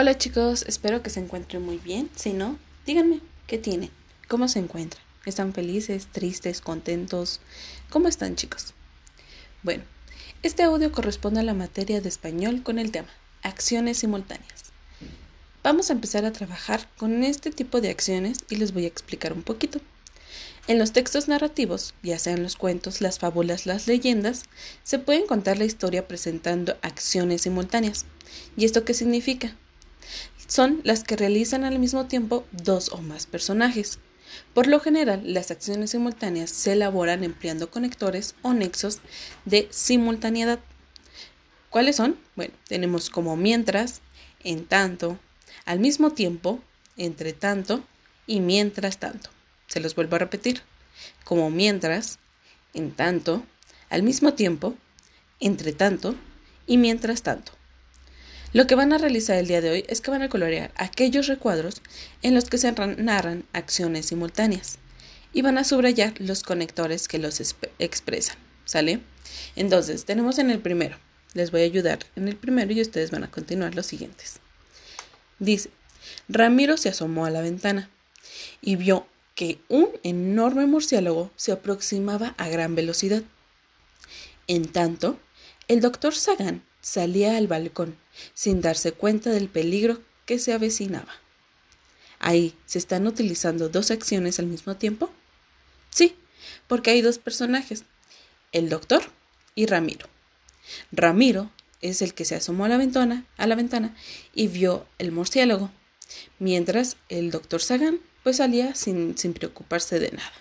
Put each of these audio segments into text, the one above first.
Hola chicos, espero que se encuentren muy bien. Si no, díganme, ¿qué tienen? ¿Cómo se encuentran? ¿Están felices, tristes, contentos? ¿Cómo están chicos? Bueno, este audio corresponde a la materia de español con el tema acciones simultáneas. Vamos a empezar a trabajar con este tipo de acciones y les voy a explicar un poquito. En los textos narrativos, ya sean los cuentos, las fábulas, las leyendas, se pueden contar la historia presentando acciones simultáneas. ¿Y esto qué significa? Son las que realizan al mismo tiempo dos o más personajes. Por lo general, las acciones simultáneas se elaboran empleando conectores o nexos de simultaneidad. ¿Cuáles son? Bueno, tenemos como mientras, en tanto, al mismo tiempo, entre tanto y mientras tanto. Se los vuelvo a repetir. Como mientras, en tanto, al mismo tiempo, entre tanto y mientras tanto. Lo que van a realizar el día de hoy es que van a colorear aquellos recuadros en los que se narran acciones simultáneas y van a subrayar los conectores que los expresan. ¿Sale? Entonces, tenemos en el primero. Les voy a ayudar en el primero y ustedes van a continuar los siguientes. Dice, Ramiro se asomó a la ventana y vio que un enorme murciélago se aproximaba a gran velocidad. En tanto, el doctor Sagan salía al balcón sin darse cuenta del peligro que se avecinaba. Ahí, ¿se están utilizando dos acciones al mismo tiempo? Sí, porque hay dos personajes, el doctor y Ramiro. Ramiro es el que se asomó a la ventana, a la ventana y vio el murciélago, mientras el doctor Sagan pues salía sin, sin preocuparse de nada.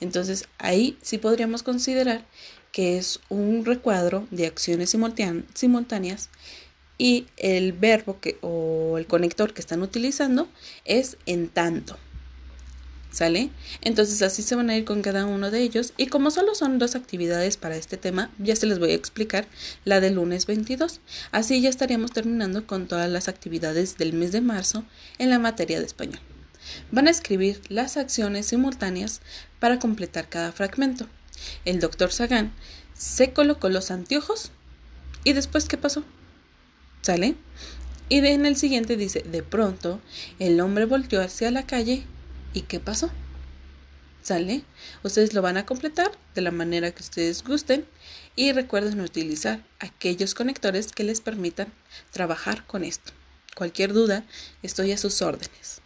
Entonces ahí sí podríamos considerar que es un recuadro de acciones simultáneas y el verbo que, o el conector que están utilizando es en tanto. ¿Sale? Entonces así se van a ir con cada uno de ellos y como solo son dos actividades para este tema, ya se les voy a explicar la del lunes 22. Así ya estaríamos terminando con todas las actividades del mes de marzo en la materia de español. Van a escribir las acciones simultáneas para completar cada fragmento. El doctor Sagan se colocó los anteojos y después ¿qué pasó? ¿Sale? Y en el siguiente dice, de pronto el hombre volteó hacia la calle y ¿qué pasó? ¿Sale? Ustedes lo van a completar de la manera que ustedes gusten y recuerden utilizar aquellos conectores que les permitan trabajar con esto. Cualquier duda, estoy a sus órdenes.